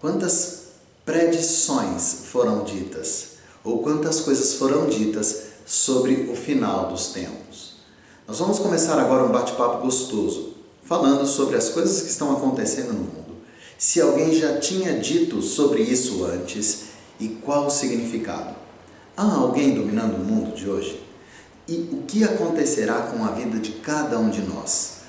quantas predições foram ditas, ou quantas coisas foram ditas sobre o final dos tempos. Nós vamos começar agora um bate-papo gostoso, falando sobre as coisas que estão acontecendo no mundo. Se alguém já tinha dito sobre isso antes e qual o significado. Há alguém dominando o mundo de hoje? E o que acontecerá com a vida de cada um de nós?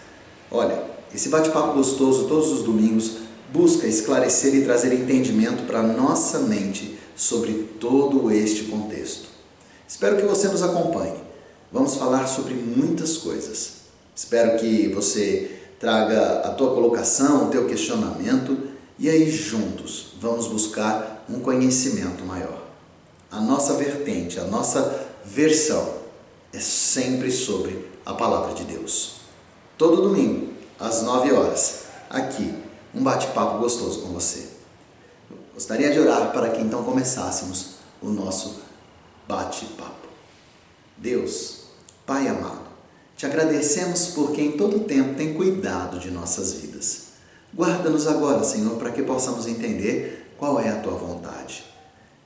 Olha, esse bate-papo gostoso todos os domingos busca esclarecer e trazer entendimento para nossa mente sobre todo este contexto. Espero que você nos acompanhe. Vamos falar sobre muitas coisas. Espero que você traga a tua colocação, o teu questionamento e aí juntos vamos buscar um conhecimento maior. A nossa vertente, a nossa versão é sempre sobre a palavra de Deus. Todo domingo, às 9 horas, aqui, um bate-papo gostoso com você. Gostaria de orar para que então começássemos o nosso bate-papo. Deus, Pai amado, te agradecemos porque em todo tempo tem cuidado de nossas vidas. Guarda-nos agora, Senhor, para que possamos entender qual é a tua vontade.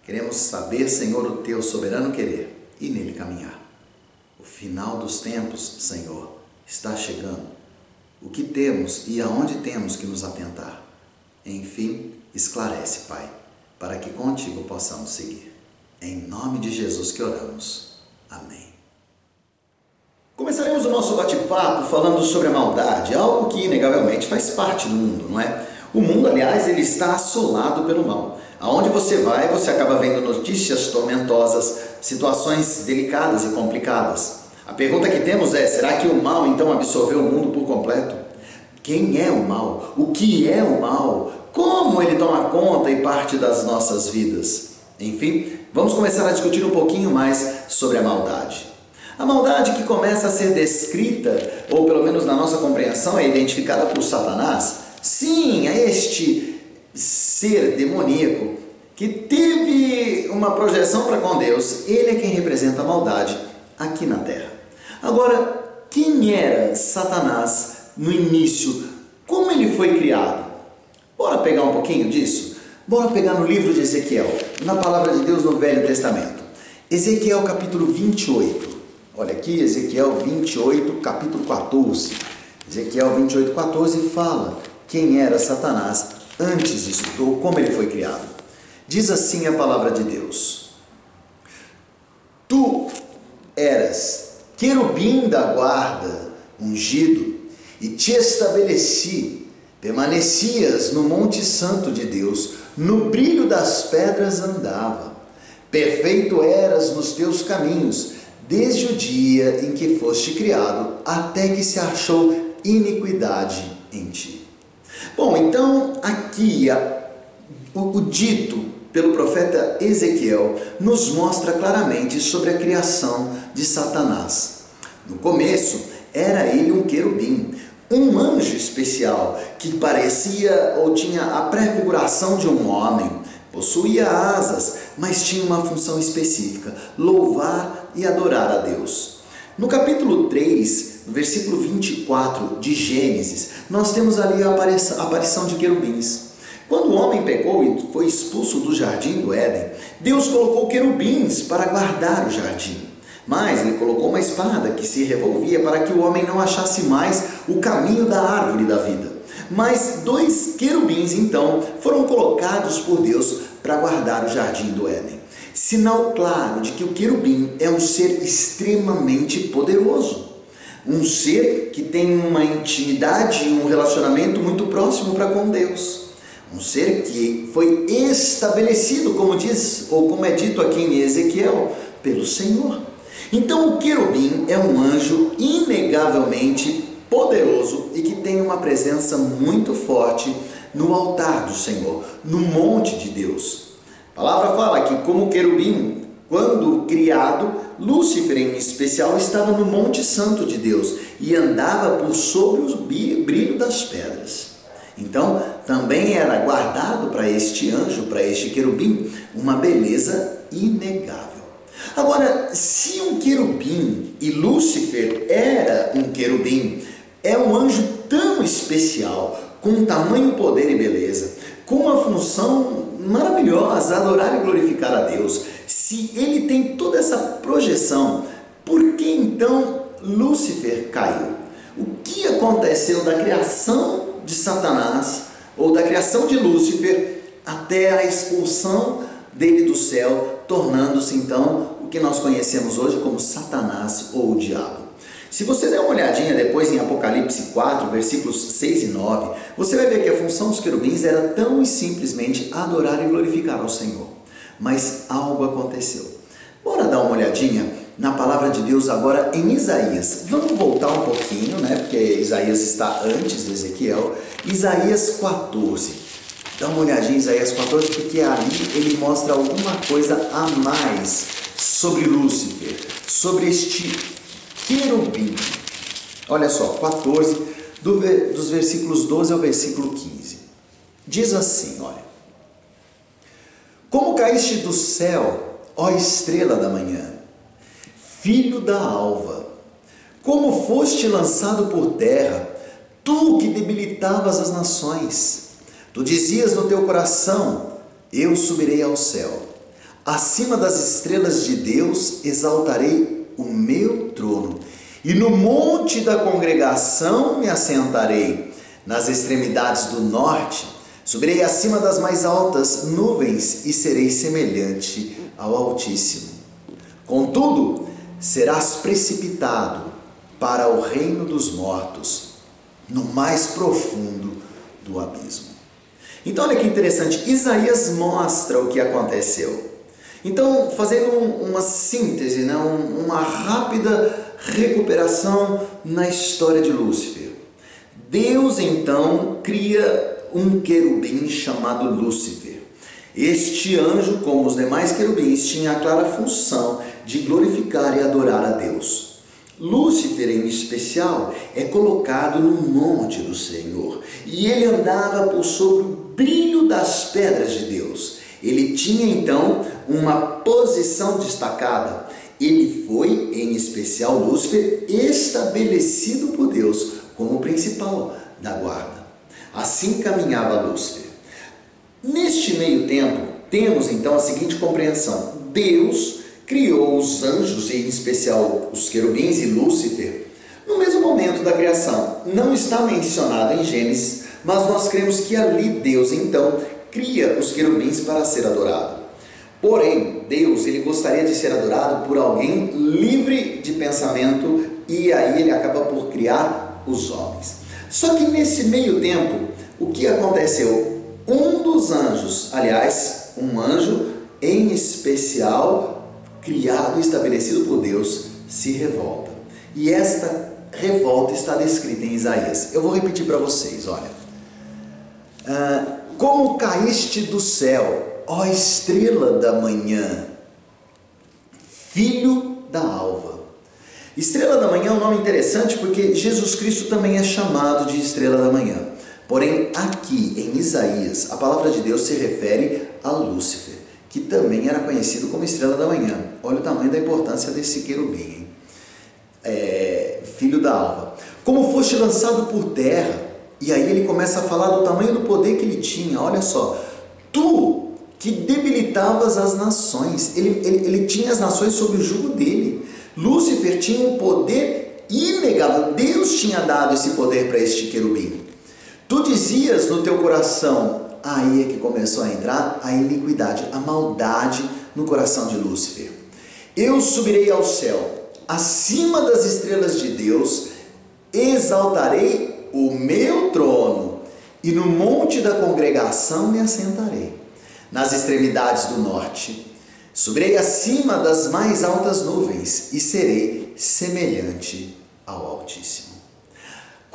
Queremos saber, Senhor, o teu soberano querer e nele caminhar. O final dos tempos, Senhor, está chegando. O que temos e aonde temos que nos atentar? Enfim, esclarece, Pai, para que contigo possamos seguir. Em nome de Jesus que oramos. Amém. Começaremos o nosso bate-papo falando sobre a maldade, algo que inegavelmente faz parte do mundo, não é? O mundo, aliás, ele está assolado pelo mal. Aonde você vai, você acaba vendo notícias tormentosas, situações delicadas e complicadas. A pergunta que temos é: será que o mal então absorveu o mundo por completo? Quem é o mal? O que é o mal? Como ele toma conta e parte das nossas vidas? Enfim, vamos começar a discutir um pouquinho mais sobre a maldade. A maldade que começa a ser descrita, ou pelo menos na nossa compreensão, é identificada por Satanás. Sim, é este ser demoníaco que teve uma projeção para com Deus. Ele é quem representa a maldade aqui na terra. Agora, quem era Satanás no início? Como ele foi criado? Bora pegar um pouquinho disso? Bora pegar no livro de Ezequiel, na palavra de Deus no Velho Testamento. Ezequiel capítulo 28. Olha aqui, Ezequiel 28, capítulo 14. Ezequiel 28, 14 fala quem era Satanás antes disso, ou como ele foi criado. Diz assim a palavra de Deus: Tu eras querubim da guarda, ungido, e te estabeleci, permanecias no Monte Santo de Deus, no brilho das pedras andava. Perfeito eras nos teus caminhos, desde o dia em que foste criado, até que se achou iniquidade em ti. Bom, então aqui a, o, o dito pelo profeta Ezequiel nos mostra claramente sobre a criação de Satanás. No começo, era ele um querubim, um anjo especial que parecia ou tinha a prefiguração de um homem, possuía asas, mas tinha uma função específica: louvar e adorar a Deus. No capítulo 3, no versículo 24 de Gênesis, nós temos ali a aparição de querubins. Quando o homem pecou e foi expulso do jardim do Éden, Deus colocou querubins para guardar o jardim. Mas ele colocou uma espada que se revolvia para que o homem não achasse mais o caminho da árvore da vida. Mas dois querubins então foram colocados por Deus para guardar o jardim do Éden. Sinal claro de que o querubim é um ser extremamente poderoso. Um ser que tem uma intimidade e um relacionamento muito próximo para com Deus. Um ser que foi estabelecido, como diz, ou como é dito aqui em Ezequiel, pelo Senhor. Então o querubim é um anjo inegavelmente poderoso e que tem uma presença muito forte no altar do Senhor, no monte de Deus. A palavra fala que como querubim, quando criado, Lúcifer em especial estava no monte santo de Deus e andava por sobre o brilho das pedras. Então, também era guardado para este anjo, para este querubim, uma beleza inegável. Agora, se um querubim e Lúcifer era um querubim, é um anjo tão especial, com tamanho, poder e beleza, com uma função maravilhosa, adorar e glorificar a Deus. Se ele tem toda essa projeção, por que então Lúcifer caiu? O que aconteceu da criação de Satanás ou da criação de Lúcifer até a expulsão dele do céu, tornando-se então o que nós conhecemos hoje como Satanás ou o diabo? Se você der uma olhadinha depois em Apocalipse 4, versículos 6 e 9, você vai ver que a função dos querubins era tão e simplesmente adorar e glorificar ao Senhor. Mas algo aconteceu. Bora dar uma olhadinha na palavra de Deus agora em Isaías. Vamos voltar um pouquinho, né? Porque Isaías está antes de Ezequiel. Isaías 14. Dá uma olhadinha em Isaías 14, porque ali ele mostra alguma coisa a mais sobre Lúcifer, sobre este querubim. Olha só, 14, do, dos versículos 12 ao versículo 15. Diz assim: olha. Como caíste do céu, ó estrela da manhã, filho da alva, como foste lançado por terra, tu que debilitavas as nações. Tu dizias no teu coração: Eu subirei ao céu. Acima das estrelas de Deus exaltarei o meu trono, e no monte da congregação me assentarei, nas extremidades do norte, subirei acima das mais altas nuvens e serei semelhante ao Altíssimo. Contudo, serás precipitado para o reino dos mortos, no mais profundo do abismo. Então, olha que interessante, Isaías mostra o que aconteceu. Então, fazendo uma síntese, né, uma rápida recuperação na história de Lúcifer. Deus então cria um querubim chamado Lúcifer. Este anjo, como os demais querubins, tinha a clara função de glorificar e adorar a Deus. Lúcifer, em especial, é colocado no monte do Senhor e ele andava por sobre o brilho das pedras de Deus. Ele tinha então uma posição destacada. Ele foi, em especial Lúcifer, estabelecido por Deus como principal da guarda. Assim caminhava Lúcifer. Neste meio tempo, temos então a seguinte compreensão: Deus criou os anjos, e em especial os querubins e Lúcifer, no mesmo momento da criação. Não está mencionado em Gênesis, mas nós cremos que ali Deus então cria os querubins para ser adorado. Porém, Deus ele gostaria de ser adorado por alguém livre de pensamento e aí ele acaba por criar os homens. Só que nesse meio tempo, o que aconteceu? Um dos anjos, aliás, um anjo em especial, criado e estabelecido por Deus, se revolta. E esta revolta está descrita em Isaías. Eu vou repetir para vocês, olha. Ah, como caíste do céu, ó estrela da manhã, filho da alva. Estrela da manhã é um nome interessante porque Jesus Cristo também é chamado de estrela da manhã. Porém, aqui em Isaías, a palavra de Deus se refere a Lúcifer, que também era conhecido como estrela da manhã. Olha o tamanho da importância desse querubim? É, filho da alva. Como foste lançado por terra, e aí ele começa a falar do tamanho do poder que ele tinha. Olha só, tu que debilitavas as nações, ele, ele, ele tinha as nações sob o jugo dele. Lúcifer tinha um poder inegável, Deus tinha dado esse poder para este querubim. Tu dizias no teu coração, aí é que começou a entrar a iniquidade, a maldade no coração de Lúcifer. Eu subirei ao céu, acima das estrelas de Deus, exaltarei o meu trono, e no monte da congregação me assentarei, nas extremidades do norte. Subirei acima das mais altas nuvens e serei semelhante ao Altíssimo.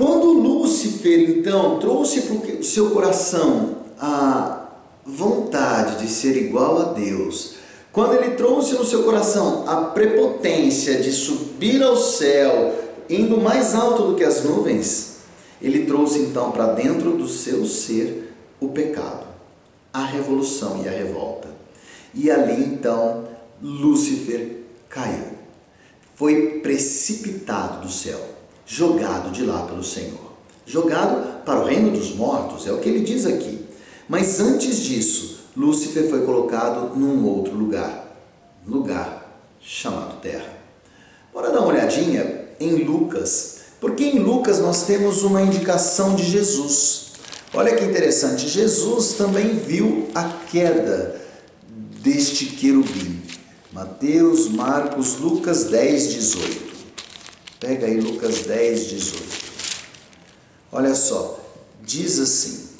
Quando Lúcifer então trouxe para o seu coração a vontade de ser igual a Deus, quando ele trouxe no seu coração a prepotência de subir ao céu, indo mais alto do que as nuvens, ele trouxe então para dentro do seu ser o pecado, a revolução e a revolta. E ali então Lúcifer caiu. Foi precipitado do céu. Jogado de lá pelo Senhor. Jogado para o reino dos mortos, é o que ele diz aqui. Mas antes disso, Lúcifer foi colocado num outro lugar, lugar chamado Terra. Bora dar uma olhadinha em Lucas, porque em Lucas nós temos uma indicação de Jesus. Olha que interessante, Jesus também viu a queda deste querubim. Mateus, Marcos, Lucas 10, 18. Pega aí Lucas 10, 18. Olha só, diz assim: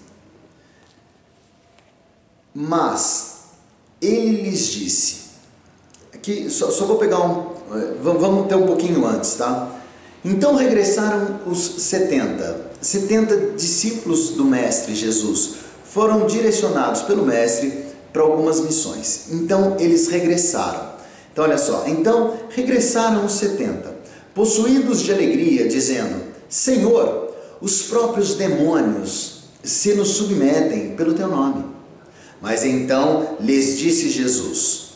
Mas ele lhes disse, aqui só, só vou pegar um, eh, vamos ter um pouquinho antes, tá? Então regressaram os 70, 70 discípulos do Mestre Jesus, foram direcionados pelo Mestre para algumas missões. Então eles regressaram. Então olha só, então regressaram os 70, possuídos de alegria, dizendo: Senhor, os próprios demônios se nos submetem pelo teu nome. Mas então lhes disse Jesus: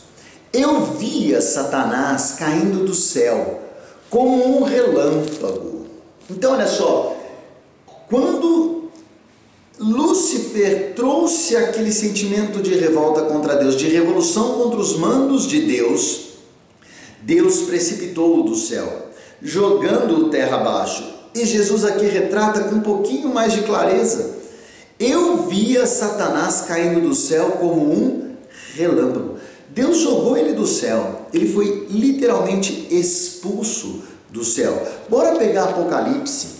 Eu via Satanás caindo do céu como um relâmpago. Então olha só, quando Lúcifer trouxe aquele sentimento de revolta contra Deus, de revolução contra os mandos de Deus. Deus precipitou-o do céu, jogando-o terra abaixo. E Jesus aqui retrata com um pouquinho mais de clareza. Eu via Satanás caindo do céu como um relâmpago. Deus jogou ele do céu. Ele foi literalmente expulso do céu. Bora pegar Apocalipse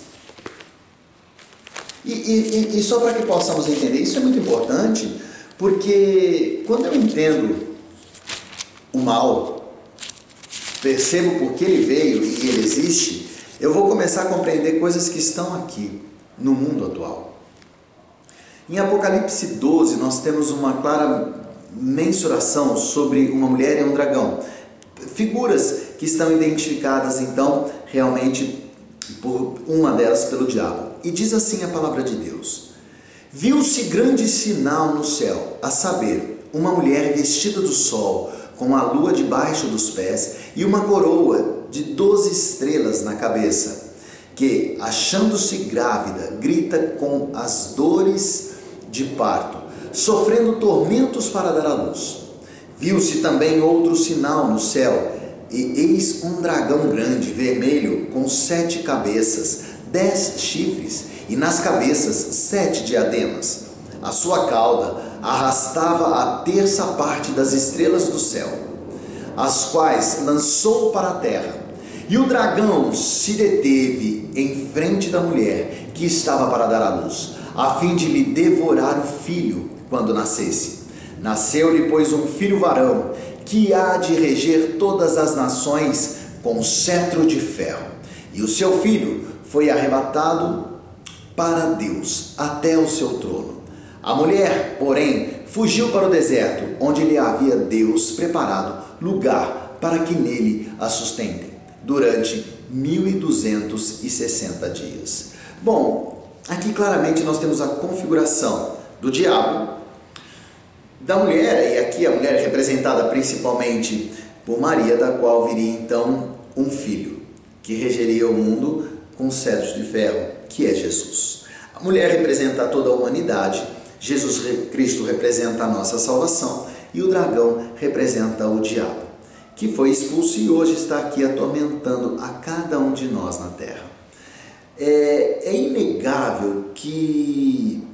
e, e, e só para que possamos entender, isso é muito importante, porque quando eu entendo o mal, percebo por que ele veio e ele existe, eu vou começar a compreender coisas que estão aqui no mundo atual. Em Apocalipse 12, nós temos uma clara mensuração sobre uma mulher e um dragão. Figuras que estão identificadas, então, realmente por uma delas pelo diabo. E diz assim a palavra de Deus: Viu-se grande sinal no céu, a saber, uma mulher vestida do sol, com a lua debaixo dos pés e uma coroa de doze estrelas na cabeça, que, achando-se grávida, grita com as dores de parto, sofrendo tormentos para dar à luz. Viu-se também outro sinal no céu e eis um dragão grande, vermelho, com sete cabeças, dez chifres, e nas cabeças sete diademas. A sua cauda arrastava a terça parte das estrelas do céu, as quais lançou para a terra. E o dragão se deteve em frente da mulher que estava para dar à luz, a fim de lhe devorar o filho quando nascesse. Nasceu-lhe, pois, um filho varão, que há de reger todas as nações com cetro de ferro. E o seu filho foi arrebatado para Deus até o seu trono. A mulher, porém, fugiu para o deserto, onde lhe havia Deus preparado lugar para que nele a sustentem, durante 1260 dias. Bom, aqui claramente nós temos a configuração do diabo da mulher, e aqui a mulher é representada principalmente por Maria, da qual viria então um filho, que regeria o mundo com cetros de ferro, que é Jesus. A mulher representa toda a humanidade, Jesus Cristo representa a nossa salvação e o dragão representa o diabo, que foi expulso e hoje está aqui atormentando a cada um de nós na terra. É, é inegável que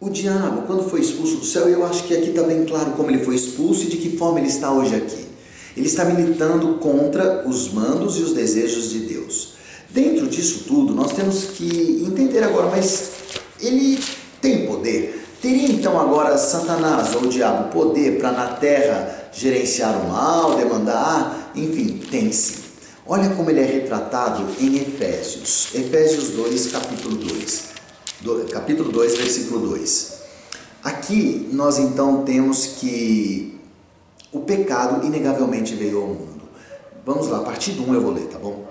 o diabo, quando foi expulso do céu, eu acho que aqui está bem claro como ele foi expulso e de que forma ele está hoje aqui. Ele está militando contra os mandos e os desejos de Deus. Dentro disso tudo, nós temos que entender agora, mas ele tem poder? Teria então agora Satanás ou o diabo poder para na terra gerenciar o mal, demandar? Enfim, tem sim. Olha como ele é retratado em Efésios. Efésios 2, capítulo 2 do, capítulo 2, versículo 2. Aqui nós então temos que o pecado inegavelmente veio ao mundo. Vamos lá, a partir do 1 eu vou ler, tá bom?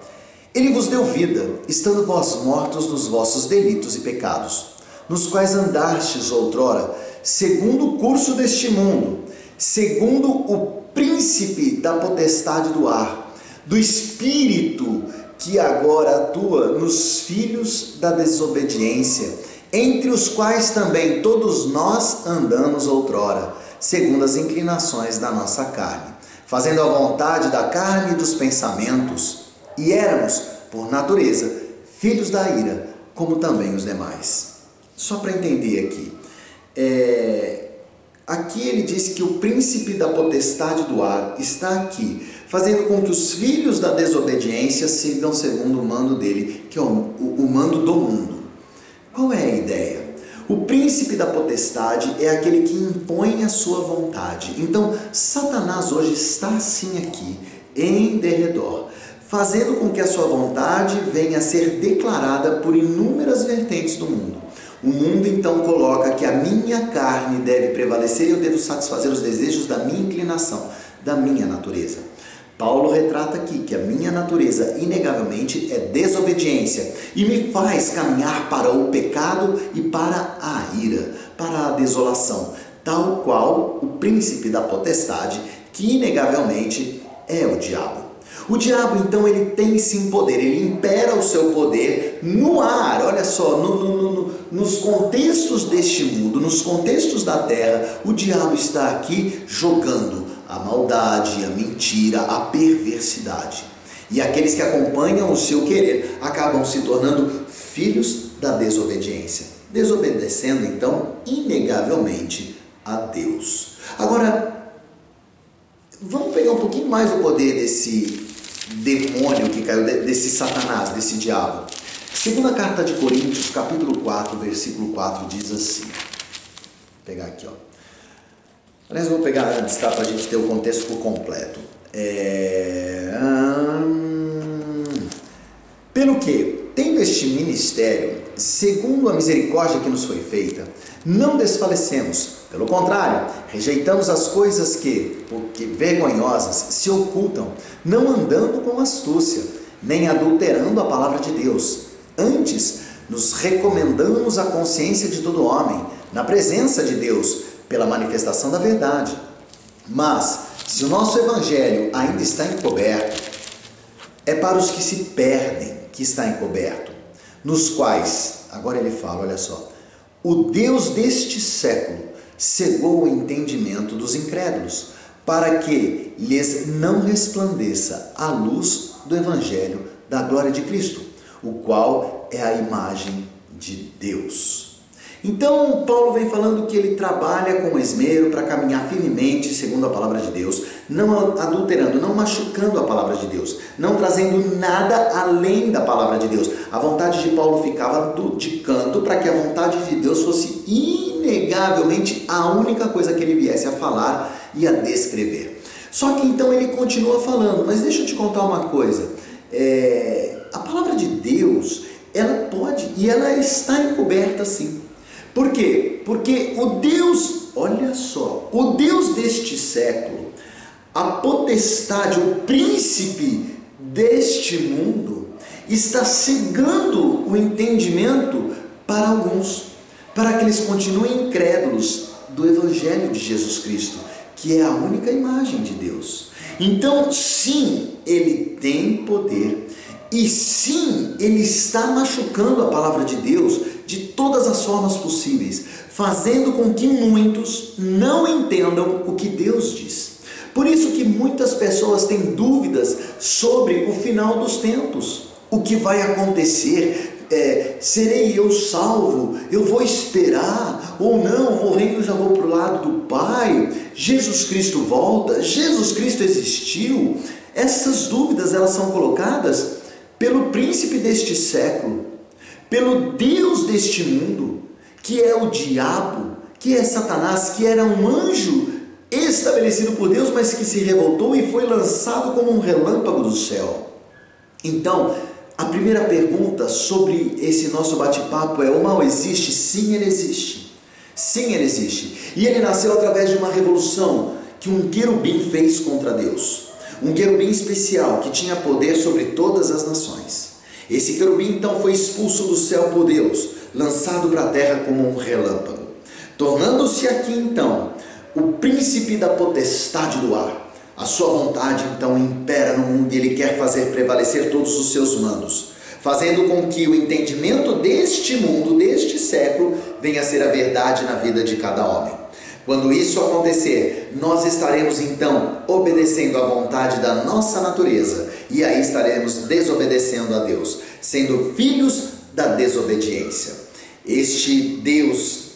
Ele vos deu vida, estando vós mortos nos vossos delitos e pecados, nos quais andastes outrora, segundo o curso deste mundo, segundo o príncipe da potestade do ar, do espírito que agora atua nos filhos da desobediência, entre os quais também todos nós andamos outrora, segundo as inclinações da nossa carne, fazendo a vontade da carne e dos pensamentos, e éramos, por natureza, filhos da ira, como também os demais. Só para entender aqui, é, Aqui ele diz que o príncipe da potestade do ar está aqui, fazendo com que os filhos da desobediência sigam segundo o mando dele, que é o, o, o mando do mundo. Qual é a ideia? O príncipe da potestade é aquele que impõe a sua vontade. Então, Satanás hoje está assim aqui, em derredor, fazendo com que a sua vontade venha a ser declarada por inúmeras vertentes do mundo. O mundo então coloca que a minha carne deve prevalecer e eu devo satisfazer os desejos da minha inclinação, da minha natureza. Paulo retrata aqui que a minha natureza, inegavelmente, é desobediência e me faz caminhar para o pecado e para a ira, para a desolação, tal qual o príncipe da potestade, que inegavelmente é o diabo. O diabo, então, ele tem sim poder, ele impera o seu poder no ar, olha só, no, no, no, nos contextos deste mundo, nos contextos da terra, o diabo está aqui jogando a maldade, a mentira, a perversidade. E aqueles que acompanham o seu querer acabam se tornando filhos da desobediência, desobedecendo então, inegavelmente, a Deus. Agora, vamos pegar um pouquinho mais o poder desse demônio que caiu, desse Satanás, desse diabo. Segunda carta de Coríntios, capítulo 4, versículo 4, diz assim. Vou pegar aqui, ó. Aliás, vou pegar antes, tá? Para a gente ter o contexto completo. É... Hum... Pelo este ministério, segundo a misericórdia que nos foi feita, não desfalecemos. Pelo contrário, rejeitamos as coisas que, porque vergonhosas, se ocultam, não andando com astúcia, nem adulterando a palavra de Deus. Antes, nos recomendamos a consciência de todo homem, na presença de Deus, pela manifestação da verdade. Mas, se o nosso evangelho ainda está encoberto, é para os que se perdem que está encoberto, nos quais, agora ele fala, olha só, o Deus deste século cegou o entendimento dos incrédulos, para que lhes não resplandeça a luz do Evangelho da glória de Cristo, o qual é a imagem de Deus. Então, Paulo vem falando que ele trabalha com esmero para caminhar firmemente segundo a palavra de Deus, não adulterando, não machucando a palavra de Deus, não trazendo nada além da palavra de Deus. A vontade de Paulo ficava de canto para que a vontade de Deus fosse inegavelmente a única coisa que ele viesse a falar e a descrever. Só que então ele continua falando, mas deixa eu te contar uma coisa. É, a palavra de Deus, ela pode e ela está encoberta sim. Por quê? Porque o Deus, olha só, o Deus deste século, a potestade, o príncipe deste mundo, está cegando o entendimento para alguns, para que eles continuem incrédulos do Evangelho de Jesus Cristo, que é a única imagem de Deus. Então, sim, ele tem poder, e sim, ele está machucando a palavra de Deus de todas as formas possíveis, fazendo com que muitos não entendam o que Deus diz. Por isso que muitas pessoas têm dúvidas sobre o final dos tempos, o que vai acontecer, é, serei eu salvo? Eu vou esperar ou não? Morrendo já vou para o lado do Pai? Jesus Cristo volta? Jesus Cristo existiu? Essas dúvidas elas são colocadas pelo príncipe deste século, pelo Deus deste mundo, que é o diabo, que é Satanás, que era um anjo estabelecido por Deus, mas que se revoltou e foi lançado como um relâmpago do céu. Então, a primeira pergunta sobre esse nosso bate-papo é: o mal existe? Sim, ele existe. Sim, ele existe. E ele nasceu através de uma revolução que um querubim fez contra Deus. Um querubim especial que tinha poder sobre todas as nações. Esse querubim então foi expulso do céu por Deus, lançado para a terra como um relâmpago, tornando-se aqui então o príncipe da potestade do ar, A sua vontade então impera no mundo e ele quer fazer prevalecer todos os seus mandos, fazendo com que o entendimento deste mundo, deste século, venha a ser a verdade na vida de cada homem. Quando isso acontecer, nós estaremos então obedecendo à vontade da nossa natureza e aí estaremos desobedecendo a Deus, sendo filhos da desobediência. Este Deus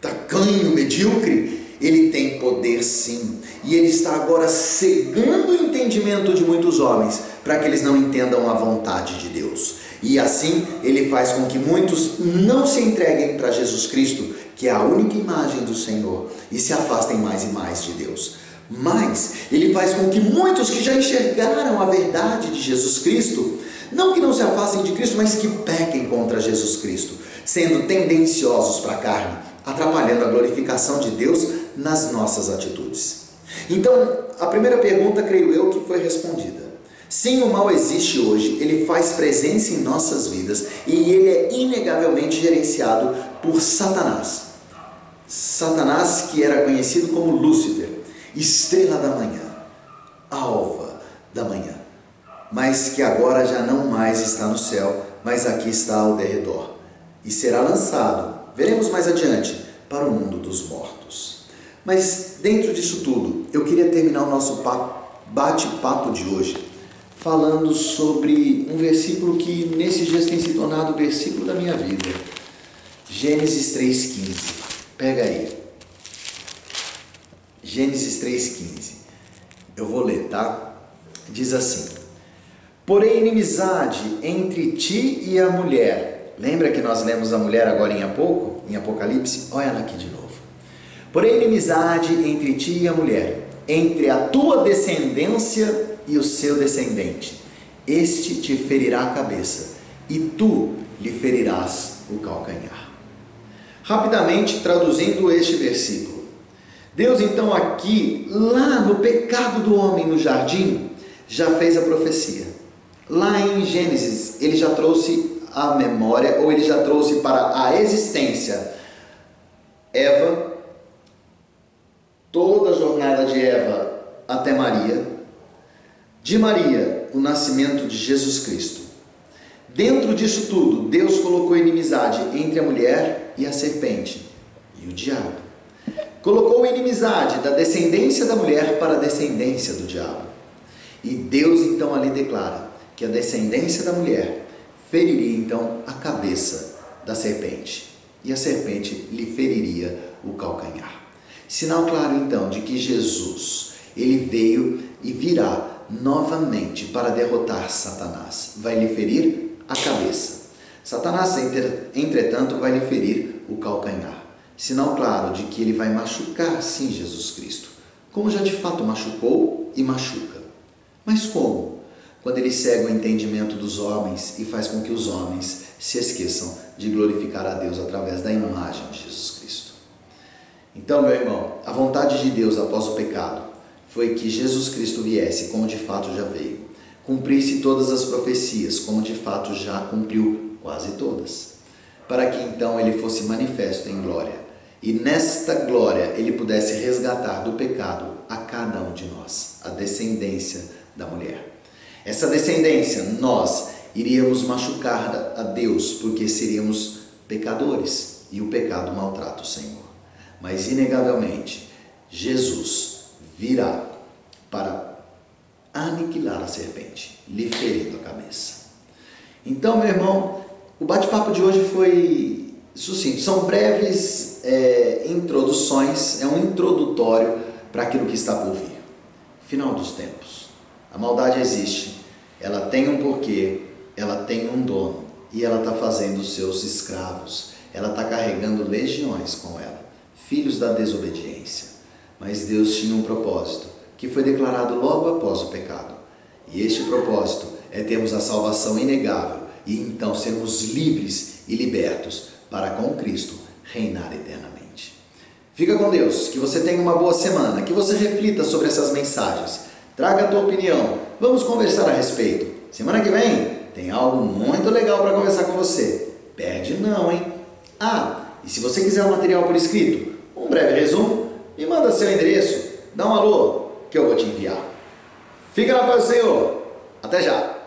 tacanho, medíocre, ele tem poder sim. E ele está agora cegando o entendimento de muitos homens para que eles não entendam a vontade de Deus. E assim ele faz com que muitos não se entreguem para Jesus Cristo, que é a única imagem do Senhor, e se afastem mais e mais de Deus. Mas ele faz com que muitos que já enxergaram a verdade de Jesus Cristo, não que não se afastem de Cristo, mas que pequem contra Jesus Cristo, sendo tendenciosos para a carne, atrapalhando a glorificação de Deus nas nossas atitudes. Então, a primeira pergunta, creio eu, que foi respondida. Sim, o mal existe hoje, ele faz presença em nossas vidas e ele é inegavelmente gerenciado por Satanás. Satanás, que era conhecido como Lúcifer, estrela da manhã, alva da manhã, mas que agora já não mais está no céu, mas aqui está ao derredor e será lançado, veremos mais adiante, para o mundo dos mortos. Mas dentro disso tudo, eu queria terminar o nosso bate-papo de hoje falando sobre um versículo que nesses dias tem se tornado o versículo da minha vida. Gênesis 3,15. Pega aí. Gênesis 3,15. Eu vou ler, tá? Diz assim: Porém, inimizade entre ti e a mulher. Lembra que nós lemos a mulher agora em pouco, em Apocalipse? Olha ela aqui de novo. Porém, inimizade entre ti e a mulher, entre a tua descendência e o seu descendente. Este te ferirá a cabeça, e tu lhe ferirás o calcanhar. Rapidamente traduzindo este versículo. Deus então aqui, lá no pecado do homem no jardim, já fez a profecia. Lá em Gênesis, ele já trouxe a memória, ou ele já trouxe para a existência Eva, toda a jornada de Eva até Maria, de Maria, o nascimento de Jesus Cristo. Dentro disso tudo, Deus colocou inimizade entre a mulher e a serpente e o diabo. Colocou inimizade da descendência da mulher para a descendência do diabo. E Deus então ali declara que a descendência da mulher feriria então a cabeça da serpente e a serpente lhe feriria o calcanhar. Sinal claro então de que Jesus, ele veio e virá novamente para derrotar Satanás. Vai lhe ferir a cabeça. Satanás, entretanto, vai lhe ferir o calcanhar. Sinal claro de que ele vai machucar sim Jesus Cristo, como já de fato machucou e machuca. Mas como? Quando ele cega o entendimento dos homens e faz com que os homens se esqueçam de glorificar a Deus através da imagem de Jesus Cristo. Então, meu irmão, a vontade de Deus após o pecado foi que Jesus Cristo viesse, como de fato já veio, cumprisse todas as profecias, como de fato já cumpriu quase todas, para que então ele fosse manifesto em glória. E nesta glória ele pudesse resgatar do pecado a cada um de nós, a descendência da mulher. Essa descendência, nós iríamos machucar a Deus, porque seríamos pecadores e o pecado maltrata o Senhor. Mas, inegavelmente, Jesus virá para aniquilar a serpente, lhe ferindo a cabeça. Então, meu irmão, o bate-papo de hoje foi sucinto. São breves é, introduções, é um introdutório para aquilo que está por vir. Final dos tempos. A maldade existe, ela tem um porquê, ela tem um dono e ela está fazendo seus escravos, ela está carregando legiões com ela, filhos da desobediência. Mas Deus tinha um propósito, que foi declarado logo após o pecado. E este propósito é termos a salvação inegável e então sermos livres e libertos para com Cristo reinar eternamente. Fica com Deus, que você tenha uma boa semana, que você reflita sobre essas mensagens, traga a tua opinião, vamos conversar a respeito. Semana que vem tem algo muito legal para conversar com você. Perde não, hein? Ah, e se você quiser o material por escrito, um breve resumo, me manda seu endereço, dá um alô. que eu vou te enviar. Fica na paz do Senhor. Até já.